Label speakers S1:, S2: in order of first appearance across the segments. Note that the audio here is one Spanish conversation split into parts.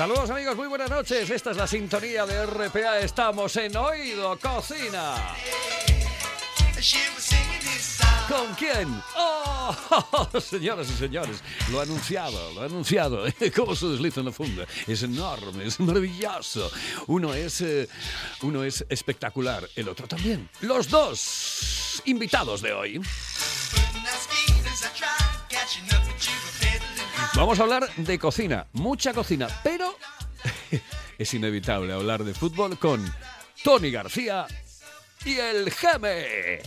S1: Saludos amigos, muy buenas noches. Esta es la sintonía de RPA. Estamos en Oído Cocina. ¿Con quién? ¡Oh! Señoras y señores, lo ha anunciado, lo ha anunciado. ¿Cómo se desliza en la funda? Es enorme, es maravilloso. Uno es, eh, uno es espectacular, el otro también. Los dos invitados de hoy. Vamos a hablar de cocina, mucha cocina, pero es inevitable hablar de fútbol con Tony García y el Geme.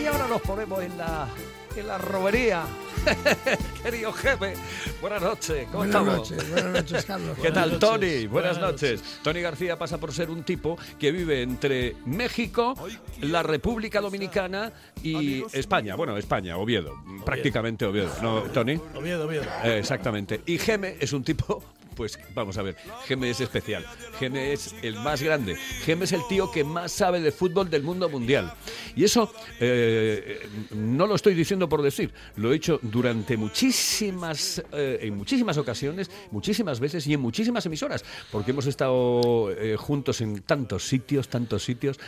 S1: Y ahora nos ponemos en la, en la robería. Querido Geme, buenas noches, ¿cómo
S2: Buenas
S1: estamos?
S2: noches, buenas noches, Carlos.
S1: ¿Qué tal, Tony? Buenas noches. Tony García pasa por ser un tipo que vive entre México, la República Dominicana y España. Bueno, España, Oviedo. Prácticamente Oviedo. ¿No, Tony?
S3: Oviedo, Oviedo.
S1: Eh, exactamente. Y Geme es un tipo, pues vamos a ver, Geme es especial. Geme es el más grande. Geme es el tío que más sabe de fútbol del mundo mundial. Y eso eh, no lo estoy diciendo por decir, lo he hecho durante muchísimas, eh, en muchísimas ocasiones, muchísimas veces y en muchísimas emisoras, porque hemos estado eh, juntos en tantos sitios, tantos sitios.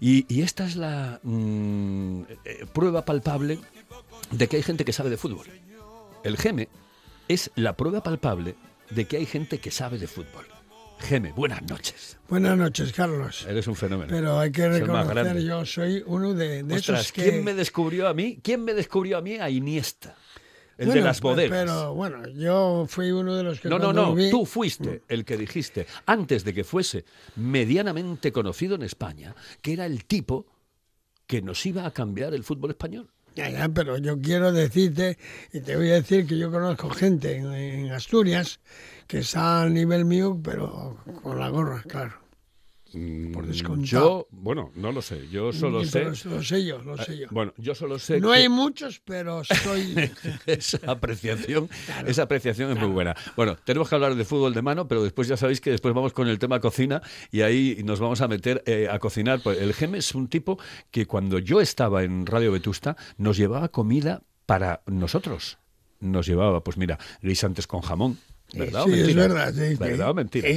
S1: Y, esta es la mm, prueba palpable de que hay gente que sabe de fútbol. El Geme es la prueba palpable de que hay gente que sabe de fútbol. Geme, buenas noches.
S2: Buenas noches, Carlos.
S1: Eres un fenómeno.
S2: Pero hay que reconocer, yo soy uno de, de
S1: Ostras,
S2: esos que...
S1: ¿quién me descubrió a mí? ¿Quién me descubrió a mí? A Iniesta. El de las bodegas.
S2: Pero bueno, yo fui uno de los que
S1: No, no, no,
S2: vi-
S1: tú fuiste el que dijiste, antes de que fuese medianamente conocido en España, que era el tipo que nos iba a cambiar el fútbol español.
S2: Pero yo quiero decirte, y te voy a decir que yo conozco gente en, en Asturias que está a nivel mío, pero con la gorra, claro. Por descontado.
S1: Mm, Yo, bueno, no lo sé, yo solo
S2: Y
S1: sé...
S2: Lo sé yo, lo sé yo.
S1: Bueno, yo solo sé
S2: no
S1: que-
S2: hay muchos, pero soy...
S1: esa apreciación, esa apreciación es muy buena. Bueno, tenemos que hablar de fútbol de mano, pero después ya sabéis que después vamos con el tema cocina y ahí nos vamos a meter eh, a cocinar. Pues el Geme es un tipo que cuando yo estaba en Radio Vetusta nos llevaba comida para nosotros. Nos llevaba, pues mira, guisantes con jamón. ¿Verdad o
S2: sí, es
S1: mentira?
S2: verdad. sí, sí.
S1: ¿Verdad o mentira?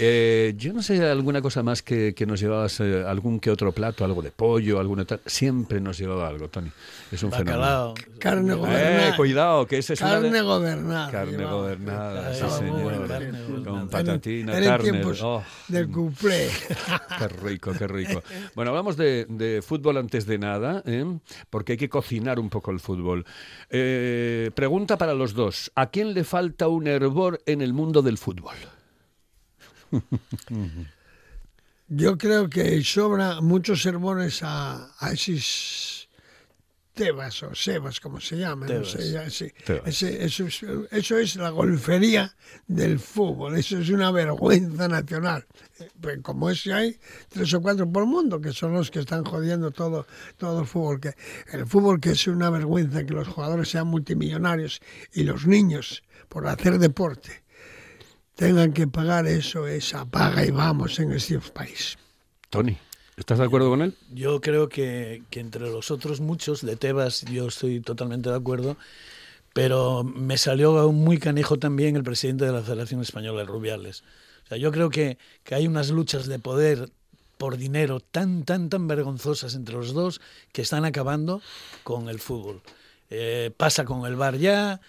S1: Eh, yo no sé alguna cosa más que, que nos llevabas, eh, algún que otro plato, algo de pollo, alguna tal. Siempre nos llevaba algo, Tony. Es un fenómeno.
S2: Carne
S1: Eh,
S2: gobernada.
S1: cuidado, que ese es
S2: Carne
S1: de-
S2: gobernada.
S1: Carne
S2: llevaba.
S1: gobernada, sí señor.
S3: carne
S1: Con patatina, carne.
S2: tiempos
S1: oh,
S2: del cuplé.
S1: qué rico, qué rico. Bueno, hablamos de, de fútbol antes de nada, ¿eh? porque hay que cocinar un poco el fútbol. Eh, pregunta para los dos. ¿A quién le falta un en el mundo del fútbol?
S2: Yo creo que sobra muchos sermones a, a esos Tebas o Sebas, como se llama. No sé, ya, sí. Ese- eso, es, eso es la golfería del fútbol. Eso es una vergüenza nacional. Pues como es que hay tres o cuatro por mundo, que son los que están jodiendo todo, todo el fútbol. Que, el fútbol que es una vergüenza que los jugadores sean multimillonarios y los niños, por hacer deporte, tengan que pagar eso, esa paga y vamos en este país.
S1: Tony, ¿estás de acuerdo con él?
S3: Yo creo que, que entre los otros muchos, de Tebas, yo estoy totalmente de acuerdo, pero me salió muy canijo también el presidente de la Federación Española, el Rubiales. O sea, yo creo que, que hay unas luchas de poder por dinero tan, tan, tan vergonzosas entre los dos que están acabando con el fútbol. Eh, pasa con el bar ya,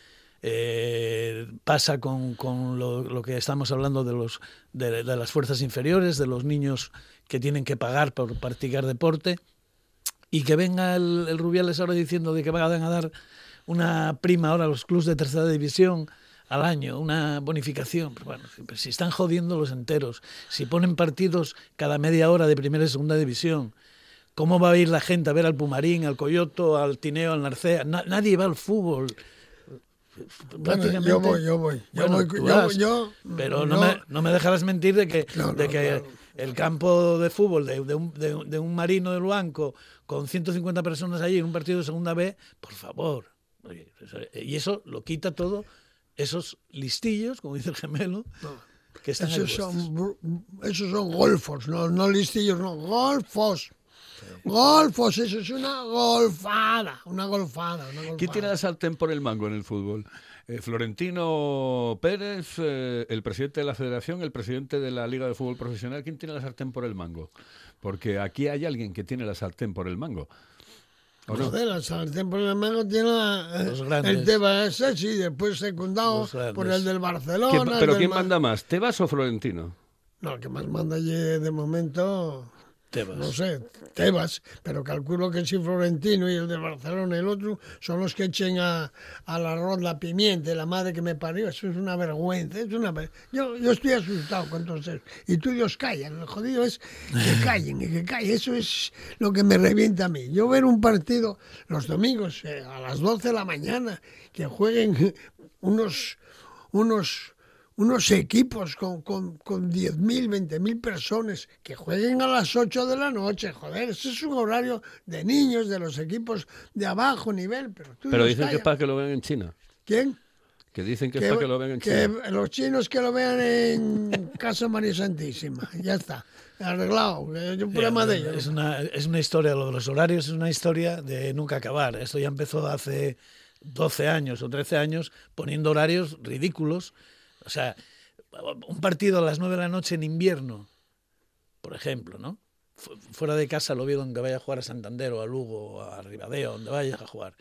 S3: eh, pasa con, con lo, que estamos hablando de, los, de, de las fuerzas inferiores, de los niños que tienen que pagar por practicar deporte, y que venga el, el Rubiales ahora diciendo de que van a dar una prima ahora a los clubes de tercera división al año, una bonificación. Pues bueno, si- si están jodiendo los enteros, si ponen partidos cada media hora de primera y segunda división, ¿cómo va a ir la gente a ver al Pumarín, al Coyoto, al Tineo, al Narcea? Na- nadie va al fútbol.
S2: Bueno, yo voy, yo voy. Yo
S3: Bueno,
S2: voy, yo,
S3: vas,
S2: yo-
S3: pero no,
S2: yo-
S3: me, no me dejarás mentir de que,
S2: No, no,
S3: de que
S2: claro.
S3: El campo de fútbol de, de un, de- de un marino del Banco con 150 personas allí en un partido de segunda B, por favor. Oye, eso- y eso lo quita todo, esos listillos, como dice el gemelo, que están ahí
S2: Esos son, esos son golfos, no, no listillos, no, golfos. Golfos, eso es una golfada, una golfada. Una golfada.
S1: ¿Quién tiene la sartén por el mango en el fútbol? Eh, Florentino Pérez, eh, el presidente de la federación, el presidente de la Liga de Fútbol Profesional. ¿Quién tiene la sartén por el mango? Porque aquí hay alguien que tiene la sartén por el mango. ¿O no?
S2: Joder, la sartén por el mango tiene la- eh,
S3: Los grandes.
S2: el Tebas ese, sí, después secundado por el del Barcelona.
S1: ¿Quién-
S2: el
S1: ¿Pero
S2: del
S1: quién
S2: Ma-
S1: manda más, Tebas o Florentino?
S2: No, el que más manda allí de momento,
S3: Tebas.
S2: no sé, Tebas, pero calculo que si Florentino y el de Barcelona y el otro son los que echen a, al arroz la pimienta, y la madre que me parió, eso es una vergüenza, es una ver- yo, yo estoy asustado con todos esos. Y tú Dios callan, lo jodido es que callen y que callen, eso es lo que me revienta a mí. Yo ver un partido los domingos eh, a las 12 de la mañana, que jueguen unos, unos unos equipos con, con, con 10.000, 20.000 personas que jueguen a las 8 de la noche. Joder, ese es un horario de niños, de los equipos de abajo nivel. Pero, tú
S1: Pero dicen que es para que lo vean en China.
S2: ¿Quién?
S1: Que dicen que, es para que lo vean en
S2: que
S1: China.
S2: los chinos que lo vean en Casa María Santísima. Ya está. Arreglado. que Es un problema de ellos.
S3: Es una, es una historia, lo de los horarios es una historia de nunca acabar. Esto ya empezó hace 12 años o 13 años poniendo horarios ridículos. O sea, un partido a las 9 de la noche en invierno, por ejemplo, ¿no? Fu- Fuera de casa lo veo donde vaya a jugar a Santander o a Lugo o a Ribadeo, donde vayas a jugar.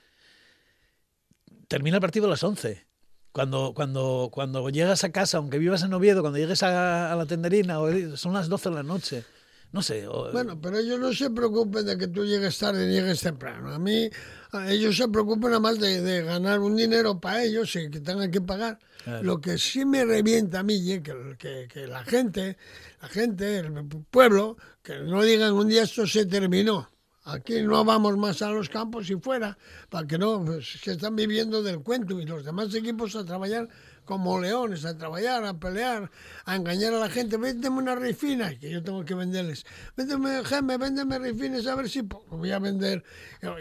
S3: Termina el partido a las 11. Cuando, cuando, cuando llegas a casa, aunque vivas en Oviedo, cuando llegues a, a la tenderina, o- son las 12 de la noche. No sé. o-
S2: Bueno, pero ellos no se preocupen de que tú llegues tarde ni llegues temprano. A mí, a ellos se preocupan nada más de, de ganar un dinero para ellos y que tengan que pagar.
S3: Claro.
S2: Lo que sí me revienta a mí, ye, que, que, que la gente, la gente, el pueblo, que no digan un día esto se terminó. Aquí no vamos más a los campos y fuera, para que no, pues, que están viviendo del cuento y los demás equipos a trabajar como leones, a trabajar, a pelear, a engañar a la gente. Véndeme una rifina, que yo tengo que venderles. Véndeme, Jaime, véndeme rifines a ver si voy a vender.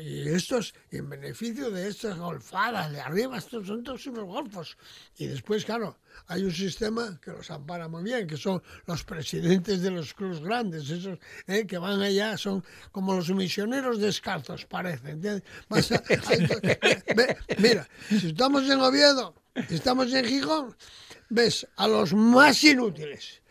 S2: Y estos, en beneficio de estas golfadas de arriba, estos son todos unos golfos. Y después, claro, hay un sistema que los ampara muy bien, que son los presidentes de los clubes grandes, esos eh, que van allá, son como los misioneros descalzos, parece. ¿entiendes? Mira, si estamos en Oviedo, estamos en Gijón, ves a los más inútiles,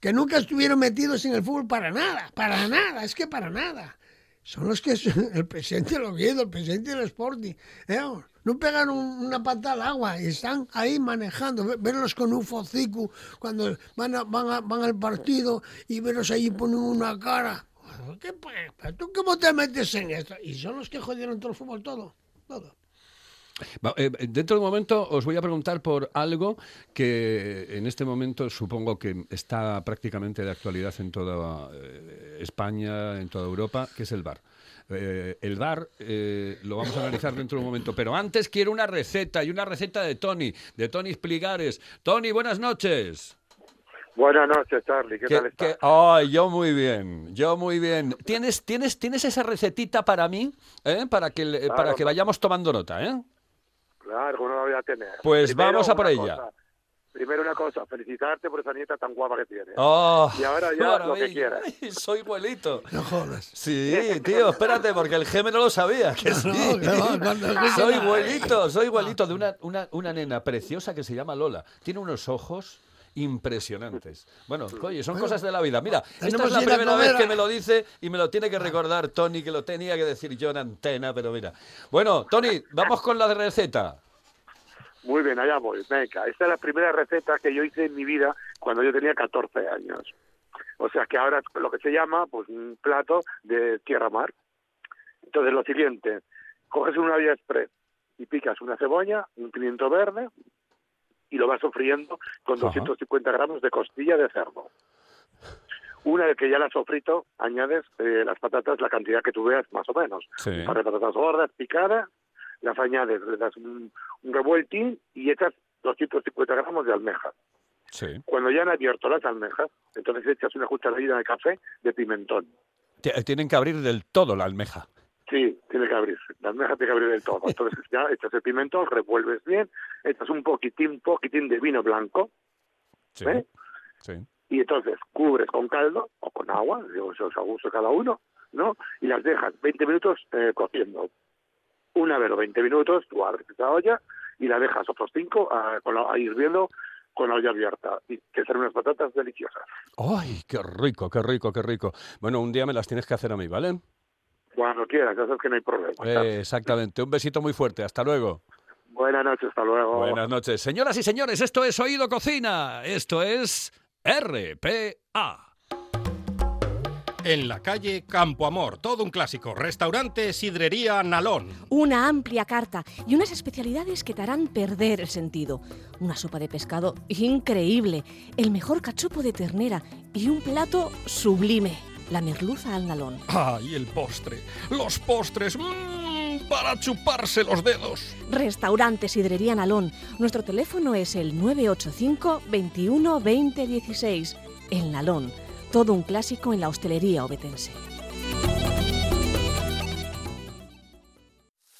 S2: que nunca estuvieron metidos en el fútbol para nada, para nada, es que para nada. Son los que el presidente del Oviedo, el presidente del Sporting. ¿eh? No pegan un- una pata al agua y están ahí manejando. Ve- Verlos con un focico cuando van, a- van, a- van al partido y verlos ahí ponen una cara. ¿Qué, pa- ¿Tú cómo te metes en esto? Y son los que jodieron todo el fútbol, todo. todo.
S1: Eh, dentro de un momento os voy a preguntar por algo que en este momento supongo que está prácticamente de actualidad en toda eh, España, en toda Europa, que es el bar. Eh, el bar eh, lo vamos a analizar dentro de un momento, pero antes quiero una receta y una receta de Tony, de Tony Spligares. Tony, buenas noches.
S4: Buenas noches, Charlie. ¿Qué tal estás?
S1: ay, yo muy bien, yo muy bien. ¿Tienes, tienes, tienes esa recetita para mí? ¿Eh? Para, que, para que vayamos tomando nota, ¿eh?
S4: Claro, ¿cómo no la voy a tener?
S1: Pues vamos a por ella.
S4: cosa. Primero una cosa, felicitarte por esa nieta tan guapa que tienes.
S1: Oh,
S4: Y ahora ya lo que quieras.
S1: Soy abuelito.
S2: No jodas.
S1: Sí, tío, espérate, porque el geme no lo sabía. Que sí.
S2: No,
S1: Soy abuelito, soy abuelito de una, una, una nena preciosa que se llama Lola. Tiene unos ojos impresionantes. Bueno, oye, son cosas de la vida. Mira, esta es la primera vez que me lo dice y me lo tiene que recordar Tony, que lo tenía que decir yo en antena, pero mira. Bueno, Tony, vamos con la receta.
S4: Muy bien, allá voy. Venga, esta es la primera receta que yo hice en mi vida cuando yo tenía 14 años. O sea que ahora es lo que se llama pues un plato de tierra-mar. Entonces lo siguiente, coges una vía express y picas una cebolla, un pimiento verde y lo vas sofriendo con
S1: Ajá.
S4: 250 gramos de costilla de cerdo. Una vez que ya la has sofrito, añades eh, las patatas, la cantidad que tú veas más o menos.
S1: Sí.
S4: Un par de patatas gordas picadas, las añades, le das un, un revueltín y echas 250 gramos de almeja.
S1: Sí.
S4: Cuando ya han abierto las almejas, entonces echas una cucharadita de café de pimentón.
S1: T- Tienen que abrir del todo la almeja.
S4: Sí, tiene que abrirse. La almeja tiene que abrir del todo. Entonces ya echas el pimentón, revuelves bien, echas un poquitín, poquitín de vino blanco,
S1: Sí.
S4: ¿Eh?
S1: Sí.
S4: y entonces cubres con caldo o con agua, digo, eso es a gusto cada uno, ¿no? Y las dejas 20 minutos eh, cociendo. Una vez o 20 minutos, tú abres esa olla y la dejas otros 5 con la, a hirviendo con la olla abierta. Y que serán unas patatas deliciosas.
S1: ¡Ay, qué rico, qué rico, qué rico! Bueno, un día me las tienes que hacer a mí, ¿vale?
S4: Cuando quieras, ya sabes que no hay problema.
S1: Eh, exactamente. Un besito muy fuerte. Hasta luego.
S4: Buenas noches, hasta luego.
S1: Buenas noches. Señoras y señores, esto es Oído Cocina. Esto es RPA.
S5: En la calle Campo Amor, todo un clásico. Restaurante Sidrería Nalón.
S6: Una amplia carta y unas especialidades que te harán perder el sentido. Una sopa de pescado increíble, el mejor cachopo de ternera y un plato sublime, la merluza al nalón.
S5: ¡Ay, el postre! ¡Los postres! ¡Mmm! Para chuparse los dedos.
S6: Restaurante Sidrería Nalón. Nuestro teléfono es el 985 21 20 16. El Nalón. Todo un clásico en la hostelería obetense.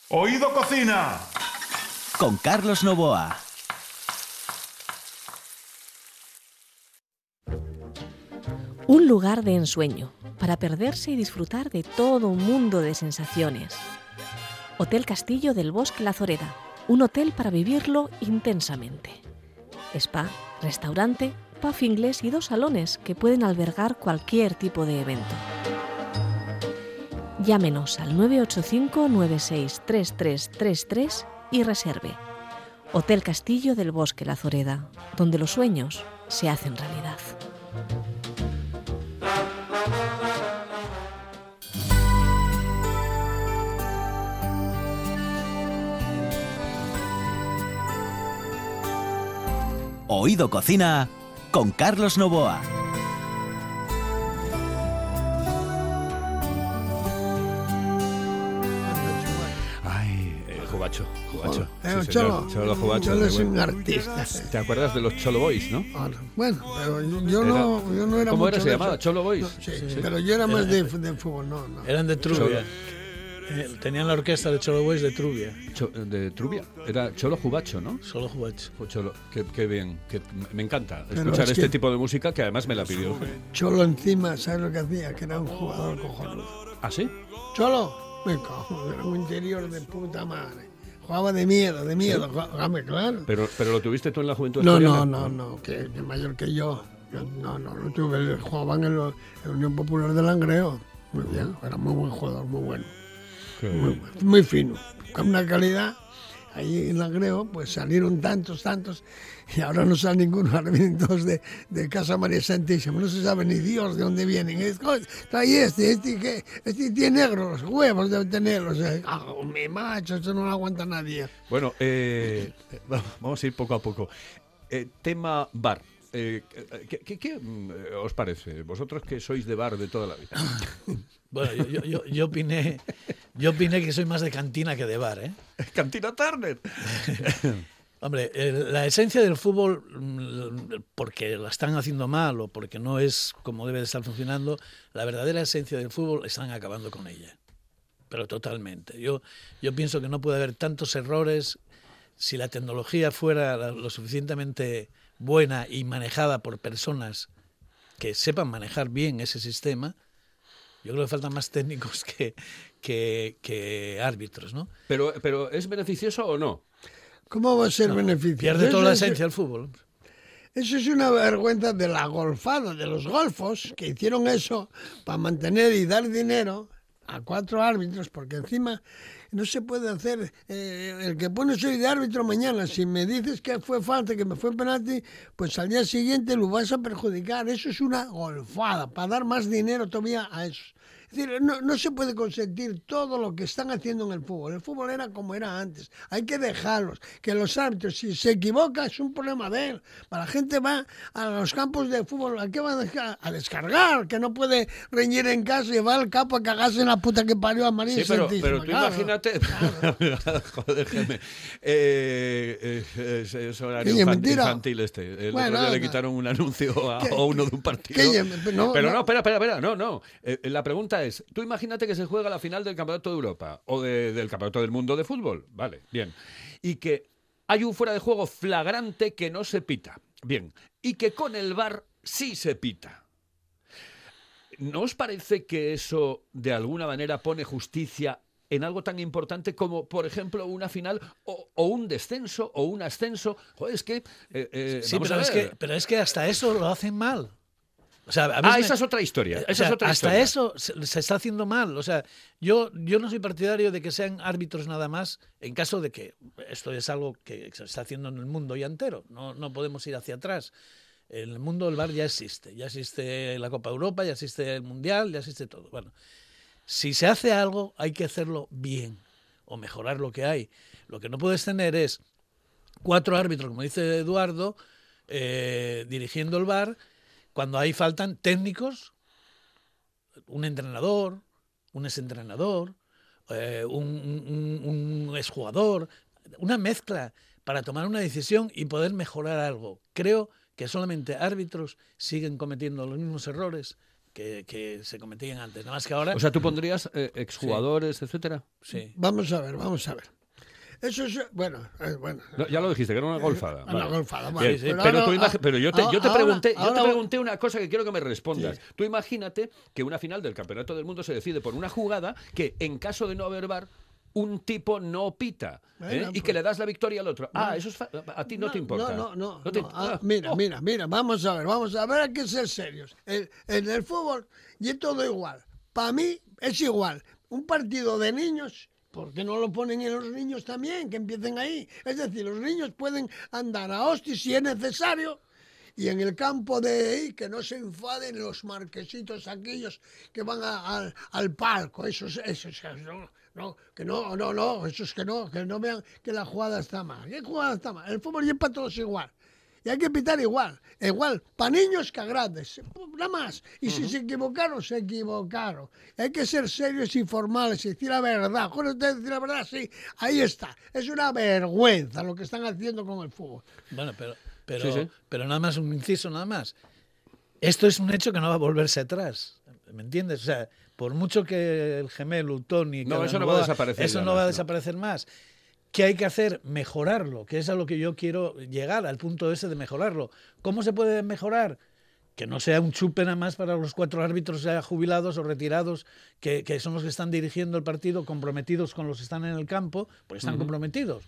S7: Oído Cocina.
S8: Con Carlos Novoa.
S6: Un lugar de ensueño para perderse y disfrutar de todo un mundo de sensaciones. Hotel Castillo del Bosque La Zoreda. Un hotel para vivirlo intensamente. Spa, restaurante, pub inglés y dos salones que pueden albergar cualquier tipo de evento. Llámenos al 985-963333 y reserve. Hotel Castillo del Bosque La Zoreda, donde los sueños se hacen realidad.
S8: Oído Cocina con Carlos Novoa.
S1: Ay, eh, Jubacho, Jubacho.
S2: Eh,
S1: Sí, señor,
S2: Cholo,
S1: Cholo Jubacho.
S2: Cholo es un artista.
S1: ¿Te acuerdas de los Cholo Boys, no?
S2: Ah, no. Bueno, pero yo, no, yo no era
S1: ¿Cómo era? ¿Se llamaba? ¿Cholo Boys?
S2: No, sí,
S1: Sí.
S2: pero yo era más
S3: Era-
S2: de, de fútbol, no, no.
S3: Eran de
S1: Cholo.
S3: Trubia. Eh, tenían la orquesta de Cholo Boys de Trubia.
S1: Cho- de Trubia. Era Cholo Jubacho, ¿no?
S3: Solo Jubacho.
S1: Jo, Cholo, qué, qué bien. que me encanta escuchar
S2: es
S1: este
S2: que-
S1: tipo de música que además me la pidió.
S2: Cholo encima, ¿sabes lo que hacía? Que era un jugador cojonudo.
S1: ¿Ah, sí?
S2: Cholo, me cago, era un interior de puta madre. Jugaba de miedo, de miedo. Jugaba, claro.
S1: Pero, pero lo tuviste tú en la juventud
S2: No, no, no, no, que, que mayor que yo. Yo no, no, lo tuve. Jugaban en, en Unión Popular de Langreo. Muy bien, era muy buen jugador, muy bueno. Muy, fino, con una calidad. Ahí en Langreo, pues salieron tantos, tantos, y ahora no sale ninguno, ahora vienen de, de Casa María Santísima, no se sabe ni Dios de dónde vienen. Es, "Coño, trae este, este, que, este tiene negro, los huevos deben tenerlos. Eh, ah, mi macho, eso no lo aguanta nadie.
S1: Bueno, eh, vamos a ir poco a poco. Eh, tema bar. Eh, ¿qué, qué- qué, mm, eh, os parece? Vosotros que sois de bar de toda la vida.
S3: Bueno, yo, yo, yo, yo opiné, yo opiné que soy más de cantina que de bar, ¿eh?
S1: Cantina Turner.
S3: Hombre, el- la esencia del fútbol, mm, porque la están haciendo mal o porque no es como debe de estar funcionando, la verdadera esencia del fútbol están acabando con ella. Pero totalmente. Yo, yo pienso que no puede haber tantos errores si la tecnología fuera lo suficientemente buena y manejada por personas que sepan manejar bien ese sistema. Yo creo que faltan más técnicos que, que, que árbitros, ¿no?
S1: Pero, pero ¿es beneficioso o no?
S2: ¿Cómo va a ser beneficio?
S3: Pierde toda la
S2: es-
S3: esencia del fútbol.
S2: Eso es una vergüenza de la golfada, de los golfos, que hicieron eso para mantener y dar dinero a cuatro árbitros, porque encima no se puede hacer, eh, el que pone soy de árbitro mañana, si me dices que fue falta, que me fue penalti, pues al día siguiente lo vas a perjudicar. Eso es una golfada, para dar más dinero todavía a eso. Es decir, no, no se puede consentir todo lo que están haciendo en el fútbol. El fútbol era como era antes. Hay que dejarlos. Que los árbitros, si se equivoca, es un problema de él. Para la gente va a los campos de fútbol, ¿a qué va a dejar? A descargar, que no puede reñir en casa y va al campo a cagarse en la puta que parió a María
S1: Sí, pero, pero tú
S2: Claro.
S1: imagínate. Joder, Jaime. Eh, eh, es, horario infantil este. El
S2: Bueno,
S1: otro día le quitaron un anuncio a, a uno de un partido. pero
S2: no.
S1: no, espera, espera, espera. No, no. Eh, la pregunta es: tú imagínate que se juega la final del Campeonato de Europa o de- del Campeonato del Mundo de Fútbol. Vale, bien. Y que hay un fuera de juego flagrante que no se pita. Bien. Y que con el VAR sí se pita. ¿No os parece que eso de alguna manera pone justicia en algo tan importante como, por ejemplo, una final o, o un descenso o un ascenso? Joder, es que... eh, eh,
S3: Sí, pero
S1: a
S3: es, que, pero es que hasta eso lo hacen mal. O sea, a mí
S1: Ah,
S3: me-
S1: esa es otra historia.
S3: o
S1: Esa
S3: sea,
S1: es otra
S3: hasta
S1: historia.
S3: eso se, se está haciendo mal. O sea, yo, yo no soy partidario de que sean árbitros nada más en caso de que esto es algo que se está haciendo en el mundo ya entero. No, no podemos ir hacia atrás. En el mundo del bar ya existe. Ya existe la Copa Europa, ya existe el Mundial, ya existe todo. Bueno, si se hace algo, hay que hacerlo bien o mejorar lo que hay. Lo que no puedes tener es cuatro árbitros, como dice Eduardo, eh, dirigiendo el bar, cuando ahí faltan técnicos, un entrenador, un exentrenador, eh, un, un, un- un exjugador, una mezcla para tomar una decisión y poder mejorar algo. Creo que solamente árbitros siguen cometiendo los mismos errores que, que se cometían antes. Nada más que ahora...
S1: O sea, ¿tú pondrías eh, exjugadores, etcétera?
S3: sí.
S2: Vamos a ver, vamos a ver. Eso es, bueno, eh, bueno.
S1: No, ya lo dijiste, que era una golfada.
S2: Una
S1: vale.
S2: golfada, vale.
S3: Sí, sí,
S1: pero,
S2: ahora-
S1: pero yo te, yo te
S2: ahora-
S1: pregunté, yo te pregunté una cosa que quiero que me respondas. Tú imagínate que una final del Campeonato del Mundo se decide por una jugada que, en caso de no haber VAR, un tipo no pita ¿eh?
S2: Bueno,
S1: y
S2: pues-
S1: que le das la victoria al otro. Ah, eso es a ti no, te importa.
S2: No, no, no.
S1: te-
S2: no. Ah,
S1: ah,
S2: mira,
S1: oh.
S2: mira, mira, vamos a ver, vamos a ver, hay que ser serios. El- en el fútbol y es todo igual. Para mí es igual. Un partido de niños, ¿por qué no lo ponen en los niños también? Que empiecen ahí. Es decir, los niños pueden andar a hostia si es necesario. Y en el campo de ahí, que no se enfaden los marquesitos aquellos que van a- al, al palco. Esos, esos, no, no, que no, no, no, esos que no, que no vean que la jugada está mal. ¿Qué jugada está mal? El fútbol ya es para todos igual. Y hay que pitar igual, igual, para niños que a grandes, nada más. Y si se equivocaron, se equivocaron. Hay que ser serios y formales y decir la verdad. Joder, usted decir la verdad, sí, ahí está. Es una vergüenza lo que están haciendo con el fútbol.
S3: Bueno, pero, pero,
S1: Sí, sí.
S3: pero nada más, un inciso nada más. Esto es un hecho que no va a volverse atrás. ¿Me entiendes? O sea, por mucho que el gemelo, Tony,
S1: No,
S3: que
S1: eso no va a desaparecer
S3: Eso no va a desaparecer más. ¿Qué hay que hacer? Mejorarlo, que es a lo que yo quiero llegar, al punto ese de mejorarlo. ¿Cómo se puede mejorar? Que no sea un chupe nada más para los cuatro árbitros ya jubilados o retirados, que, que son los que están dirigiendo el partido, comprometidos con los que están en el campo, pues están comprometidos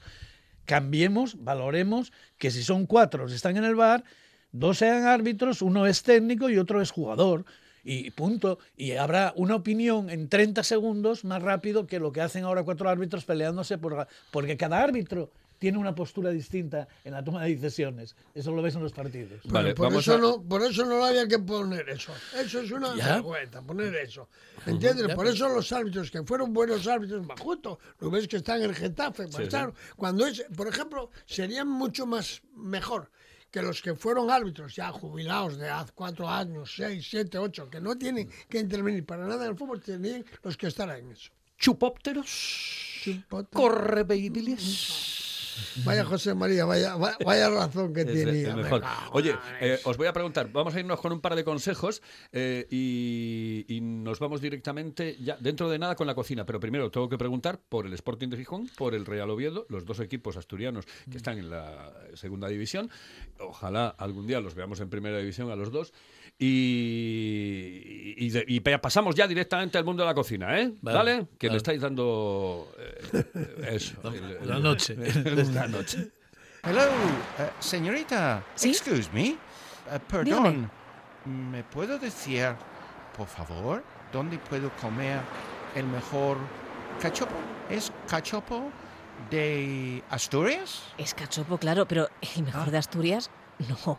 S3: cambiemos, valoremos que si son cuatro que están en el bar, dos sean árbitros, uno es técnico y otro es jugador. Y punto. Y habrá una opinión en 30 segundos más rápido que lo que hacen ahora cuatro árbitros peleándose por, porque cada árbitro tiene una postura distinta en la toma de decisiones. Eso lo ves en los partidos.
S2: Pero
S1: Vale,
S2: por,
S1: vamos
S2: eso
S1: a-
S2: no, por eso no había que poner eso. Eso es una vergüenza, poner eso. ¿Entiendes?
S3: Ya,
S2: por eso los árbitros que fueron buenos árbitros, justo, lo ves que están en el Getafe, marcharon. Cuando es, por ejemplo, serían mucho más mejor que los que fueron árbitros ya jubilados de hace cuatro años, seis, siete, ocho, que no tienen que intervenir para nada en el fútbol, tenían los que estar en eso.
S1: Chupópteros. Babylies.
S2: Vaya José María, vaya, vaya, razón que tenía.
S1: mejor. Oye, eh, os voy a preguntar, vamos a irnos con un par de consejos eh, y, y nos vamos directamente ya dentro de nada con la cocina. Pero primero tengo que preguntar por el Sporting de Gijón, por el Real Oviedo, los dos equipos asturianos que están en la segunda división. Ojalá algún día los veamos en primera división a los dos. Y, y, de- y pe- pasamos ya directamente al mundo de la cocina, ¿eh?
S3: Vale,
S1: ¿Vale? Que
S3: vale.
S1: me estáis dando eh, eso. el-
S3: La noche.
S1: la noche.
S7: Hello, eh, señorita.
S6: ¿Sí?
S7: Excuse me. Eh, perdón. ¿Me puedo decir, por favor, dónde puedo comer el mejor cachopo? ¿Es cachopo de Asturias?
S6: Es cachopo, claro, pero el mejor
S7: Ah.
S6: de Asturias, no.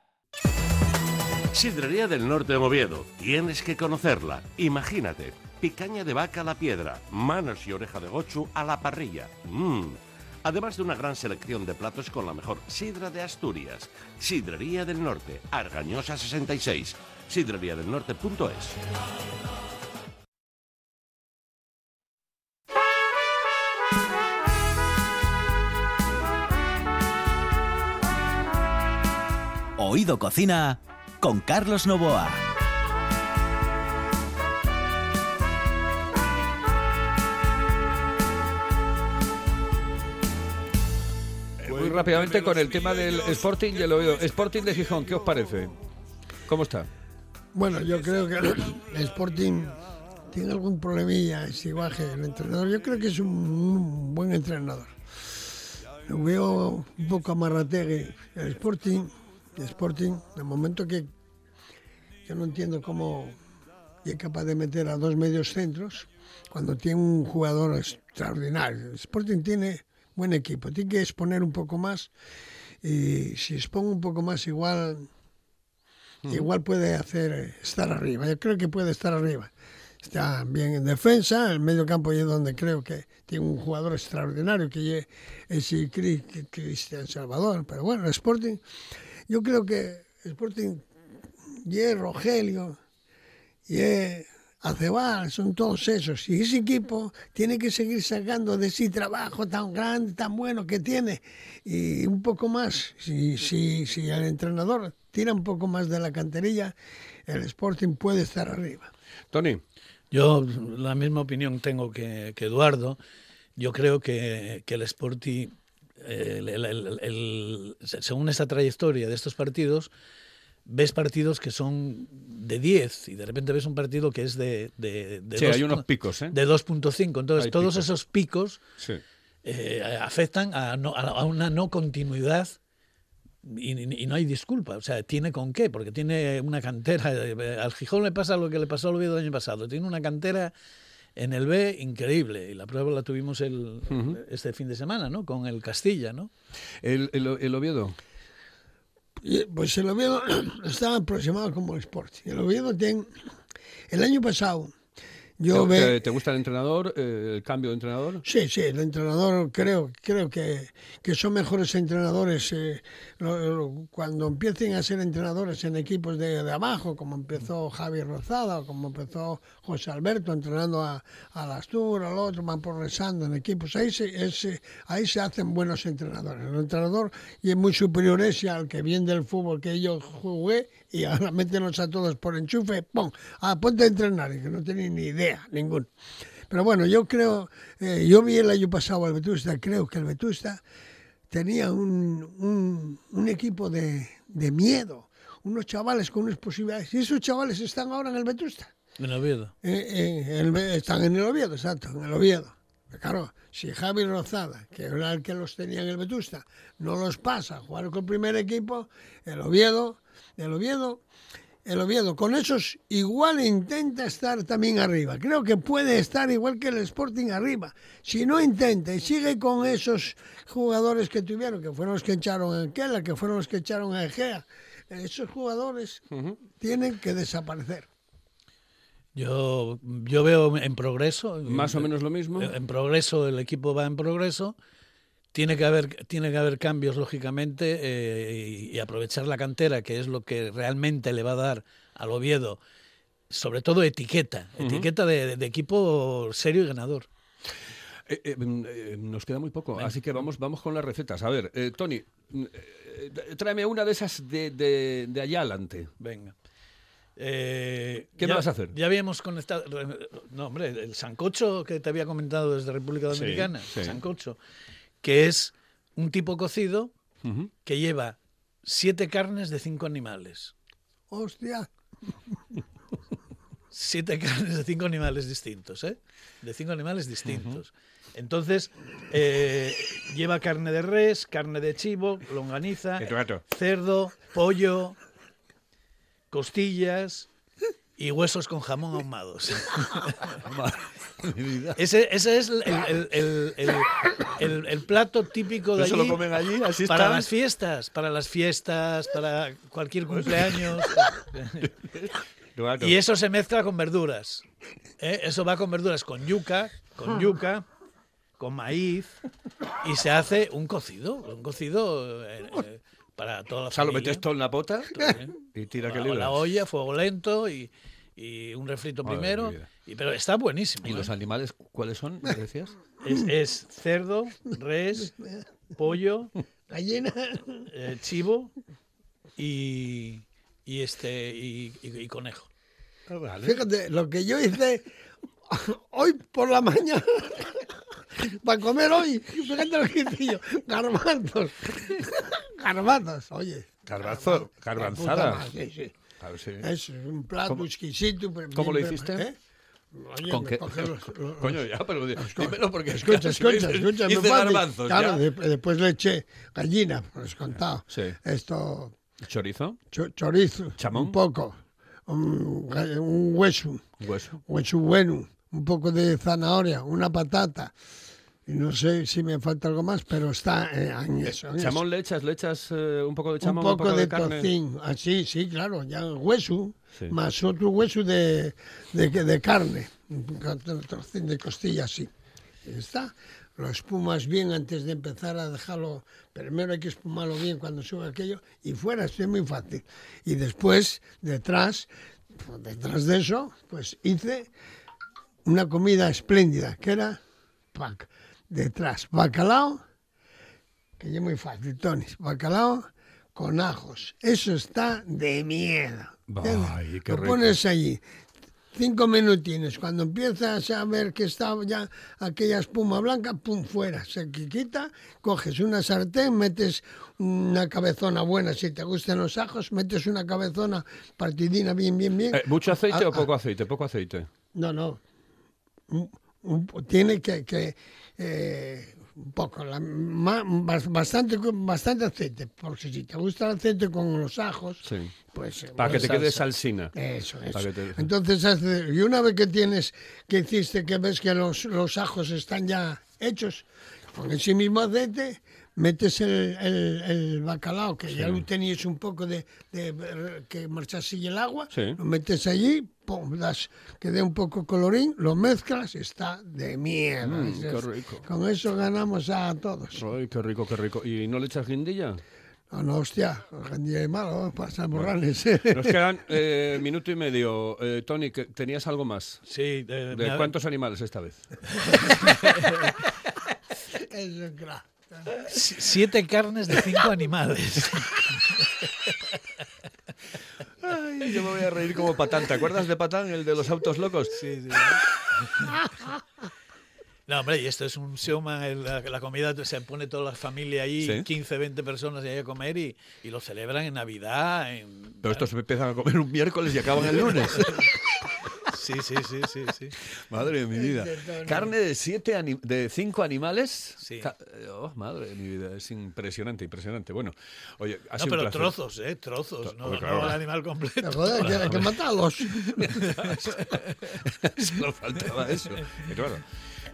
S9: Sidrería del Norte de Oviedo. Tienes que conocerla. Imagínate. Picaña de vaca a la piedra, manos y oreja de gochu a la parrilla. Mmm. Además de una gran selección de platos con la mejor sidra de Asturias. Sidrería del Norte, Argañosa 66. Sidreriadelnorte.es.
S8: Oído Cocina con Carlos Novoa.
S1: Muy rápidamente con el tema del Sporting y el Oviedo. Sporting de Gijón, ¿qué os parece? ¿Cómo está?
S2: Bueno, yo creo que el Sporting tiene algún problemilla, es igual que el entrenador. Yo creo que es un, un buen entrenador. Lo veo un poco amarrategui. El Sporting, el Sporting, de momento que yo no entiendo cómo es capaz de meter a dos medios centros cuando tiene un jugador extraordinario. Sporting tiene buen equipo, tiene que exponer un poco más y si expone un poco más igual igual puede hacer estar arriba. Yo creo que puede estar arriba. Está bien en defensa, el medio campo es donde creo que tiene un jugador extraordinario que es Cristian Salvador. Pero bueno, el Sporting, yo creo que Sporting y es Rogelio y es Acebal, son todos esos. Y ese equipo tiene que seguir sacando de sí trabajo tan grande, tan bueno que tiene. Y un poco más, si, si, si el entrenador tira un poco más de la canterilla, el Sporting puede estar arriba.
S1: Tony.
S3: Yo la misma opinión tengo que, que Eduardo. Yo creo que, que el Sporting, el- el- el- el- según esta trayectoria de estos partidos, ves partidos que son de 10 y de repente ves un partido que es de, de, de
S1: Sí,
S3: dos
S1: hay unos picos, ¿eh?
S3: de 2.5. Entonces,
S1: Hay
S3: todos
S1: picos.
S3: esos picos
S1: Sí.
S3: eh, afectan a, no- a- una no continuidad y, y- y no hay disculpa. O sea, ¿tiene con qué? Porque tiene una cantera. eh, Al Gijón le pasa lo que le pasó al Oviedo el año pasado. Tiene una cantera en el B increíble. Y la prueba la tuvimos el, este fin de semana, ¿no? Con el Castilla, ¿no?
S1: El, el, el Oviedo.
S2: Pues el Oviedo está aproximado como el Sporting. El Oviedo tiene... El año pasado, yo
S1: ¿Te,
S2: ve...
S1: te- te gusta el entrenador? eh, ¿El cambio de entrenador?
S2: Sí, sí, el entrenador creo, creo que, que son mejores entrenadores eh, lo- lo- cuando empiecen a ser entrenadores en equipos de, de abajo, como empezó Javi Rozada, o como empezó José Alberto entrenando a, a las Astur, al otro, van progresando en equipos. Ahí se, ese- ahí se hacen buenos entrenadores. El entrenador y es muy superior ese al que viene del fútbol que yo jugué y ahora métenos a todos por enchufe, ¡pum! Ah, ponte a entrenar, que no tenía ni idea, ningún. Pero bueno, yo creo, eh, yo vi el año pasado al Vetusta, creo que el Vetusta tenía un, un, un equipo de, de miedo, unos chavales con unas posibilidades. Y esos chavales están ahora en el Vetusta.
S3: En Oviedo.
S2: Eh, eh, el- están en el Oviedo, exacto, en el Oviedo. Claro, si Javi Rozada, que era el que los tenía en el Vetusta, no los pasa a jugar con el primer equipo, el Oviedo, el Oviedo, el Oviedo, con esos igual intenta estar también arriba. Creo que puede estar igual que el Sporting arriba. Si no intenta y sigue con esos jugadores que tuvieron, que fueron los que echaron a Keller, que fueron los que echaron a Egea, esos jugadores tienen que desaparecer.
S3: Yo, yo veo en progreso.
S1: Más o menos lo mismo.
S3: En progreso, el equipo va en progreso. Tiene que haber, tiene que haber cambios, lógicamente, eh, y, y aprovechar la cantera, que es lo que realmente le va a dar al Oviedo, sobre todo etiqueta, etiqueta de, de equipo serio y ganador.
S1: Eh, eh, mm, eh, nos queda muy poco, así que vamos, vamos con las recetas. A ver, Tony, mm, tráeme una de esas de, de, de allá adelante.
S3: Venga.
S1: ¿Qué
S3: ya-
S1: me vas a hacer?
S3: Ya habíamos conectado. No, hombre, el sancocho que te había comentado desde República
S1: Sí,
S3: Dominicana.
S1: sí.
S3: Sancocho. Que es un tipo cocido que lleva siete carnes de cinco animales.
S2: Hostia.
S3: Siete carnes de cinco animales distintos, ¿eh? De cinco animales distintos. Entonces, eh, lleva carne de res, carne de chivo, longaniza, cerdo, pollo, costillas y huesos con jamón ahumados. Ese, ese es el, el- el- el- el- el plato típico de
S1: ¿Eso
S3: allí.
S1: lo comen allí? ¿Así
S3: para
S1: está?
S3: las fiestas, para las fiestas, para cualquier cumpleaños.
S1: Eduardo.
S3: Y eso se mezcla con verduras. ¿eh? Eso va con verduras, con yuca, con yuca, con maíz, y se hace un cocido, un cocido eh, eh, para toda la
S1: O sea, lo
S3: familia.
S1: metes todo en la pota y tira que
S3: la,
S1: libras.
S3: la olla, fuego lento y, y un refrito
S1: Madre
S3: primero. Y, pero está buenísimo.
S1: ¿Y
S3: ¿eh?
S1: los animales cuáles son? ¿Me decías?
S3: Es, es cerdo, res, pollo,
S2: Gallina.
S3: eh, chivo y, y este y, y- y conejo.
S2: Fíjate, lo que yo hice hoy por la mañana para comer hoy, fíjate lo que hice yo, garbanzos. Garbanzos, oye.
S1: Garbanzo, garbanzada.
S2: sí, sí.
S1: Claro, sí.
S2: Es un plato
S1: ¿Cómo-
S2: exquisito.
S1: cómo lo hiciste?
S2: ¿eh? Oye,
S1: ¿Con qué?
S2: los- los-
S1: Coño, ya, pero dímelo porque...
S2: Escucha, escucha, escucha.
S1: Hice garbanzos,
S2: Claro, de- después le eché gallina, pues contado.
S1: Sí.
S2: Esto,
S1: ¿Chorizo?
S2: cho- chorizo,
S1: ¿Chamón?
S2: un poco, un, un hueso,
S1: Hueso.
S2: hueso bueno, un poco de zanahoria, una patata. No sé si me falta algo más, pero está eh, en eso. en eso.
S1: ¿Chamón le echas? ¿Le echas eh, un poco de
S2: un
S1: chamón?
S2: poco, de,
S1: carne?
S2: tocín, así, sí, claro, ya hueso,
S1: Sí.
S2: más otro hueso de, de, de carne, un trocín de costilla así. Y está. Lo espumas bien antes de empezar a dejarlo. Primero hay que espumarlo bien cuando sube aquello y fuera, esto es muy fácil. Y después, detrás, detrás de eso, pues hice una comida espléndida, que era pac, detrás bacalao, que es muy fácil, Tony, bacalao con ajos. Eso está de miedo.
S1: Ay, qué
S2: Lo
S1: rico.
S2: pones allí. Cinco minutines, cuando empiezas a ver que está ya aquella espuma blanca, pum, fuera, se qui- quita, coges una sartén, metes una cabezona buena, si te gustan los ajos, metes una cabezona partidina bien, bien, bien.
S1: Eh, ¿Mucho aceite
S2: Ah,
S1: o poco aceite? Poco aceite.
S2: no, no. Un- un- tiene que, que, eh, un poco, la- ma- bas- bastante, bastante aceite. Porque si te gusta el aceite con los ajos,
S1: Sí.
S2: pues... eh,
S1: Para que te
S2: salsa.
S1: quede salsina.
S2: Eso, eso.
S1: Te-
S2: Entonces, y una vez que tienes, que hiciste, que ves que los, los ajos están ya hechos, con ese mismo aceite metes el, el- el bacalao, que ya lo tenías un poco de, de- que marchase el agua,
S1: Sí.
S2: lo metes allí, pum, das, que dé un poco colorín, lo mezclas, está de mierda.
S1: Mm,
S2: Dices,
S1: qué rico.
S2: Con eso ganamos a todos.
S1: Ay, qué rico, qué rico. ¿Y no le echas guindilla?
S2: No, no, hostia, de malo, ¿eh? pasa borrales.
S1: Nos quedan eh, minuto y medio. Eh, Tony, que ¿tenías algo más?
S3: Sí,
S1: ¿De
S3: de,
S1: cuántos animales esta vez?
S2: Eso es crack.
S3: Si- siete carnes de cinco animales.
S1: Ay, yo me voy a reír como Patán. ¿Te acuerdas de Patán, el de los autos locos?
S3: Sí, sí. No, hombre, y esto es un showman, la, la comida se pone toda la familia ahí,
S1: Sí.
S3: 15, 20 personas ahí a comer y, y lo celebran en Navidad. En...
S1: Pero estos empiezan a comer un miércoles y acaban el lunes.
S3: Sí, sí, sí, sí, sí.
S1: Madre de mi vida. Carne de siete ani- de cinco animales.
S3: Sí.
S1: Oh, madre de mi vida. Es impresionante, impresionante. Bueno, oye, ha
S3: No,
S1: sido un
S3: pero
S1: placer.
S3: trozos, ¿eh? Trozos, no,
S1: Hombre,
S3: no
S1: claro.
S3: el animal completo.
S2: Joder, que hay que matarlos.
S1: Solo faltaba eso. Y claro.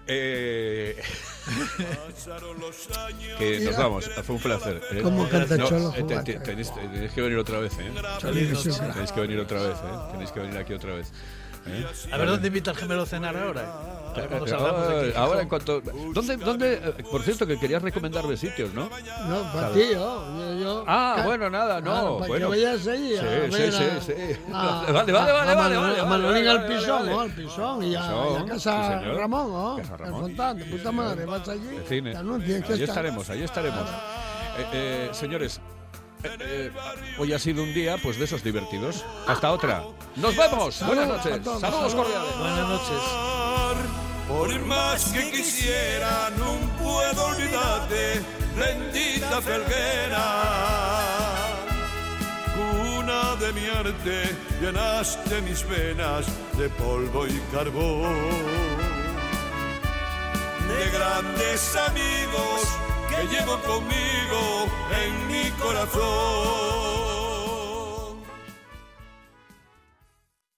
S1: Eh, que nos vamos, fue un placer. ¿eh?
S2: ¿Cómo canta
S1: No,
S2: Cholo?
S1: eh, te-
S2: Joder.
S1: te- tenéis, tenéis que venir otra vez, ¿eh? Tenéis que venir otra vez, ¿eh? Tenéis que venir aquí otra vez. ¿Eh?
S3: A ver dónde invita el gemelo a cenar ahora. Aquí.
S1: Eh, ahora en cuanto. ¿Dónde, dónde, eh, por cierto, que querías recomendarme sitios, ¿no?
S2: No, para ti, yo. yo,
S1: Ah, bueno, nada, no.
S2: Claro, para
S1: bueno.
S2: que vayas ahí a
S1: Sí, sí, sí,
S2: a-
S1: sí.
S2: a-
S1: Vale, vale, vale, vale,
S2: a Manolín al pisón. Al pisón y a, casa. Ramón, ¿no?
S1: Casa Ramón.
S2: El Fontán, de puta madre, vas allí.
S1: Cine.
S2: estar.
S1: estaremos, allí estaremos. Eh, eh, señores, eh, hoy ha sido un día pues de esos divertidos. Hasta otra. Nos vemos. Buenas noches. Saludos cordiales.
S3: Buenas noches.
S5: Por más que quisiera, no puedo olvidarte, bendita Felguera. Cuna de mi arte, llenaste mis venas de polvo y carbón. De grandes amigos que llevo conmigo en mi corazón.